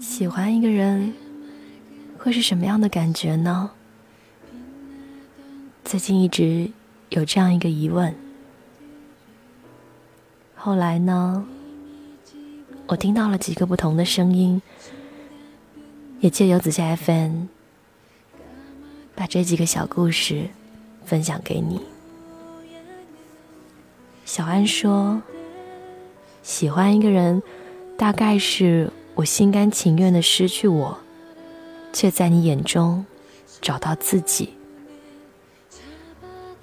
喜欢一个人会是什么样的感觉呢？最近一直有这样一个疑问。后来呢，我听到了几个不同的声音，也借由子夏 FM 把这几个小故事分享给你。小安说：“喜欢一个人，大概是我心甘情愿的失去我，却在你眼中找到自己。”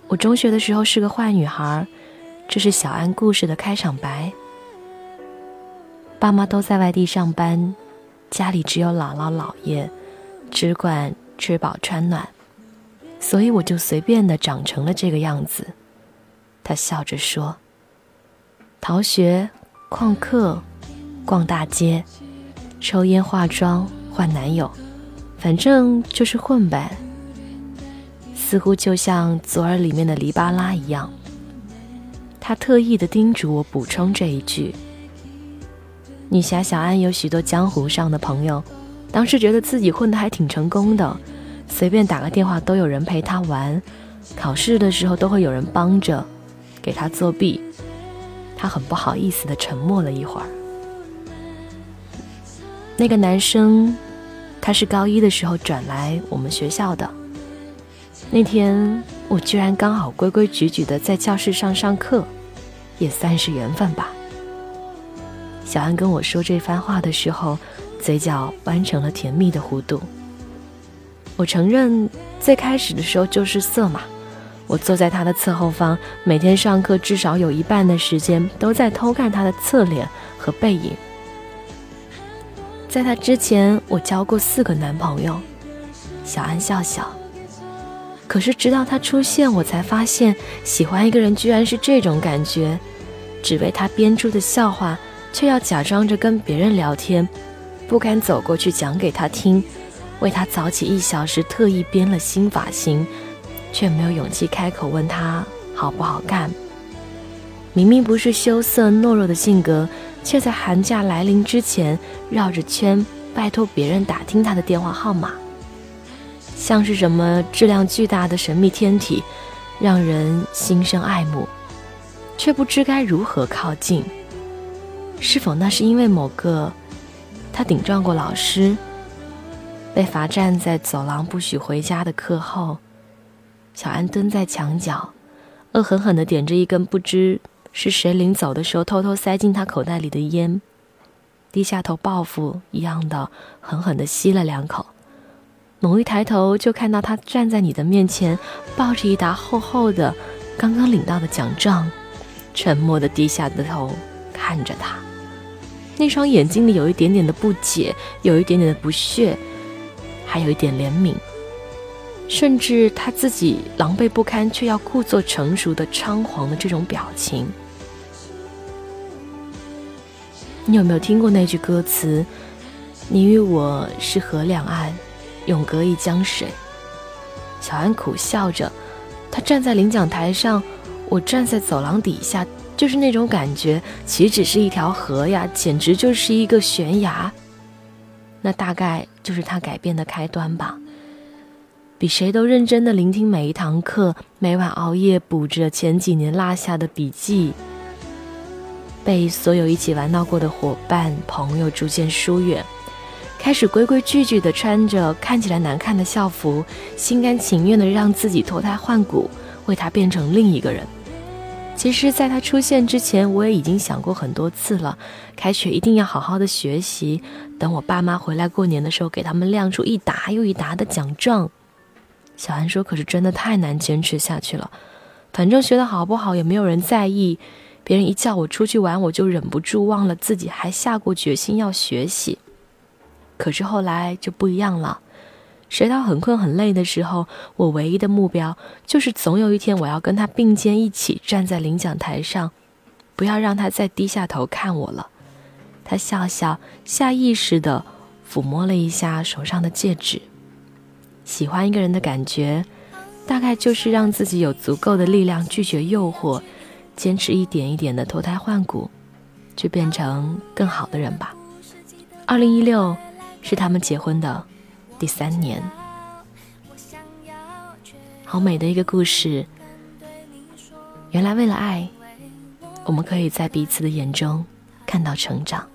我中学的时候是个坏女孩。这是小安故事的开场白。爸妈都在外地上班，家里只有姥姥姥爷，只管吃饱穿暖，所以我就随便的长成了这个样子。他笑着说：“逃学、旷课、逛大街、抽烟、化妆、换男友，反正就是混呗。”似乎就像左耳里面的黎巴拉一样。他特意的叮嘱我补充这一句：“女侠小安有许多江湖上的朋友，当时觉得自己混得还挺成功的，随便打个电话都有人陪她玩，考试的时候都会有人帮着给她作弊。”他很不好意思的沉默了一会儿。那个男生，他是高一的时候转来我们学校的。那天。我居然刚好规规矩矩的在教室上上课，也算是缘分吧。小安跟我说这番话的时候，嘴角弯成了甜蜜的弧度。我承认，最开始的时候就是色嘛。我坐在他的侧后方，每天上课至少有一半的时间都在偷看他的侧脸和背影。在他之前，我交过四个男朋友。小安笑笑。可是直到他出现，我才发现喜欢一个人居然是这种感觉，只为他编出的笑话，却要假装着跟别人聊天，不敢走过去讲给他听，为他早起一小时特意编了新发型，却没有勇气开口问他好不好看。明明不是羞涩懦弱的性格，却在寒假来临之前绕着圈拜托别人打听他的电话号码。像是什么质量巨大的神秘天体，让人心生爱慕，却不知该如何靠近。是否那是因为某个他顶撞过老师，被罚站在走廊不许回家的课后，小安蹲在墙角，恶狠狠地点着一根不知是谁临走的时候偷偷塞进他口袋里的烟，低下头报复一样的狠狠地吸了两口。猛一抬头，就看到他站在你的面前，抱着一沓厚厚的、刚刚领到的奖状，沉默的低下的头看着他，那双眼睛里有一点点的不解，有一点点的不屑，还有一点怜悯，甚至他自己狼狈不堪却要故作成熟的猖狂的这种表情。你有没有听过那句歌词？你与我是河两岸。永隔一江水。小安苦笑着，他站在领奖台上，我站在走廊底下，就是那种感觉。岂止是一条河呀，简直就是一个悬崖。那大概就是他改变的开端吧。比谁都认真的聆听每一堂课，每晚熬夜补着前几年落下的笔记，被所有一起玩闹过的伙伴朋友逐渐疏远。开始规规矩矩地穿着看起来难看的校服，心甘情愿地让自己脱胎换骨，为他变成另一个人。其实，在他出现之前，我也已经想过很多次了。开学一定要好好的学习，等我爸妈回来过年的时候，给他们亮出一沓又一沓的奖状。小安说：“可是真的太难坚持下去了，反正学的好不好也没有人在意。别人一叫我出去玩，我就忍不住忘了自己还下过决心要学习。”可是后来就不一样了，学到很困很累的时候，我唯一的目标就是总有一天我要跟他并肩一起站在领奖台上，不要让他再低下头看我了。他笑笑，下意识地抚摸了一下手上的戒指。喜欢一个人的感觉，大概就是让自己有足够的力量拒绝诱惑，坚持一点一点的脱胎换骨，去变成更好的人吧。二零一六是他们结婚的第三年，好美的一个故事。原来为了爱，我们可以在彼此的眼中看到成长。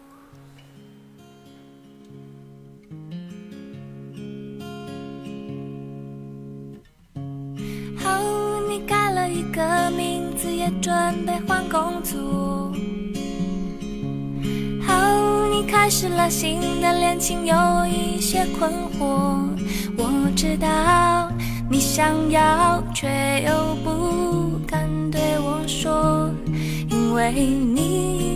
换了一个名字也准备换工作。好，你开始了新的恋情，有一些困惑。我知道你想要，却又不敢对我说，因为你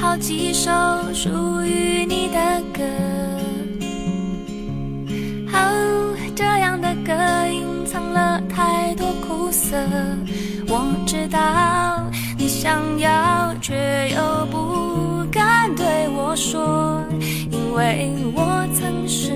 好几首属于你的歌，哦，这样的歌隐藏了太多苦涩。我知道你想要，却又不敢对我说，因为我曾是